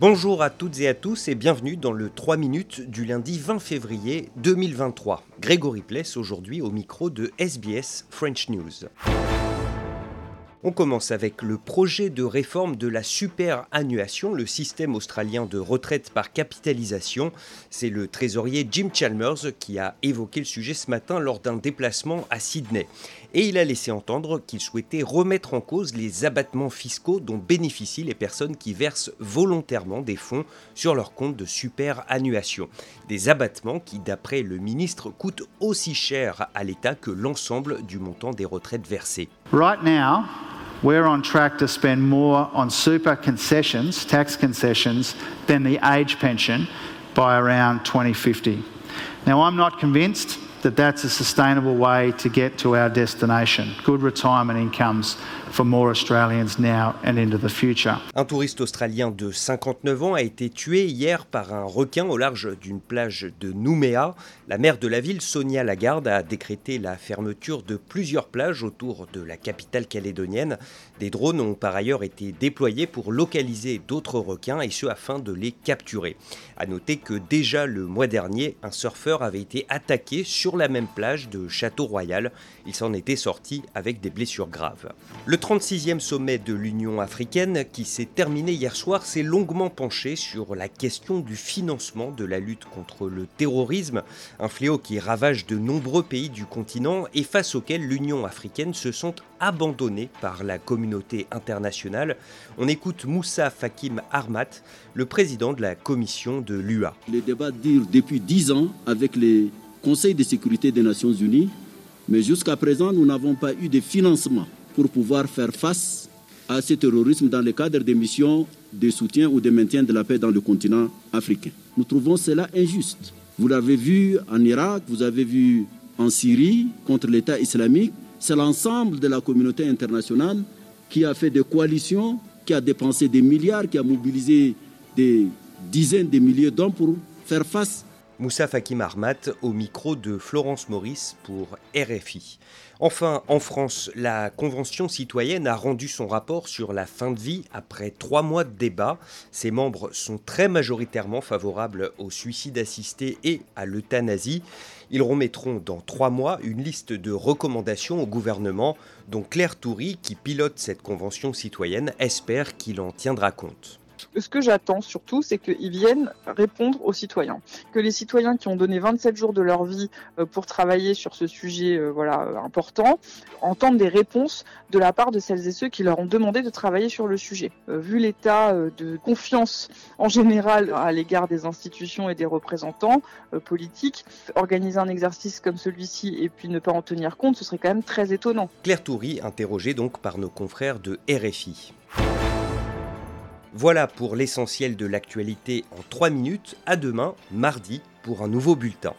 Bonjour à toutes et à tous et bienvenue dans le 3 minutes du lundi 20 février 2023. Grégory Pless aujourd'hui au micro de SBS French News. On commence avec le projet de réforme de la superannuation, le système australien de retraite par capitalisation. C'est le trésorier Jim Chalmers qui a évoqué le sujet ce matin lors d'un déplacement à Sydney. Et il a laissé entendre qu'il souhaitait remettre en cause les abattements fiscaux dont bénéficient les personnes qui versent volontairement des fonds sur leur compte de superannuation. Des abattements qui, d'après le ministre, coûtent aussi cher à l'État que l'ensemble du montant des retraites versées. We're on track to spend more on super concessions, tax concessions, than the age pension by around 2050. Now, I'm not convinced that that's a sustainable way to get to our destination. Good retirement incomes for more Australians now and into the future. Un touriste australien de 59 ans a été tué hier par un requin au large d'une plage de Nouméa. La maire de la ville, Sonia Lagarde, a décrété la fermeture de plusieurs plages autour de la capitale calédonienne. Des drones ont par ailleurs été déployés pour localiser d'autres requins et ce afin de les capturer. À noter que déjà le mois dernier, un surfeur avait été attaqué sur la même plage de Château-Royal. Il s'en était sorti avec des blessures graves. Le 36e sommet de l'Union africaine, qui s'est terminé hier soir, s'est longuement penché sur la question du financement de la lutte contre le terrorisme, un fléau qui ravage de nombreux pays du continent et face auquel l'Union africaine se sent abandonnée par la communauté internationale. On écoute Moussa Fakim Armat, le président de la commission de l'UA. Les débats durent depuis dix ans avec les conseils de sécurité des Nations Unies, mais jusqu'à présent, nous n'avons pas eu de financement pour pouvoir faire face à ce terrorisme dans le cadre des missions de soutien ou de maintien de la paix dans le continent africain. Nous trouvons cela injuste. Vous l'avez vu en Irak, vous avez vu en Syrie contre l'État islamique. C'est l'ensemble de la communauté internationale qui a fait des coalitions, qui a dépensé des milliards, qui a mobilisé des dizaines de milliers d'hommes pour faire face Moussa Fakim Armat au micro de Florence Maurice pour RFI. Enfin, en France, la Convention citoyenne a rendu son rapport sur la fin de vie après trois mois de débat. Ses membres sont très majoritairement favorables au suicide assisté et à l'euthanasie. Ils remettront dans trois mois une liste de recommandations au gouvernement dont Claire Toury, qui pilote cette Convention citoyenne, espère qu'il en tiendra compte ce que j'attends surtout, c'est qu'ils viennent répondre aux citoyens. Que les citoyens qui ont donné 27 jours de leur vie euh, pour travailler sur ce sujet euh, voilà, euh, important entendent des réponses de la part de celles et ceux qui leur ont demandé de travailler sur le sujet. Vu l'état de confiance en général à l'égard des institutions et des représentants politiques, organiser un exercice comme celui-ci et puis ne pas en tenir compte, ce serait quand même très étonnant. Claire Toury, interrogée donc par nos confrères de RFI. Voilà pour l'essentiel de l'actualité en 3 minutes. À demain, mardi, pour un nouveau bulletin.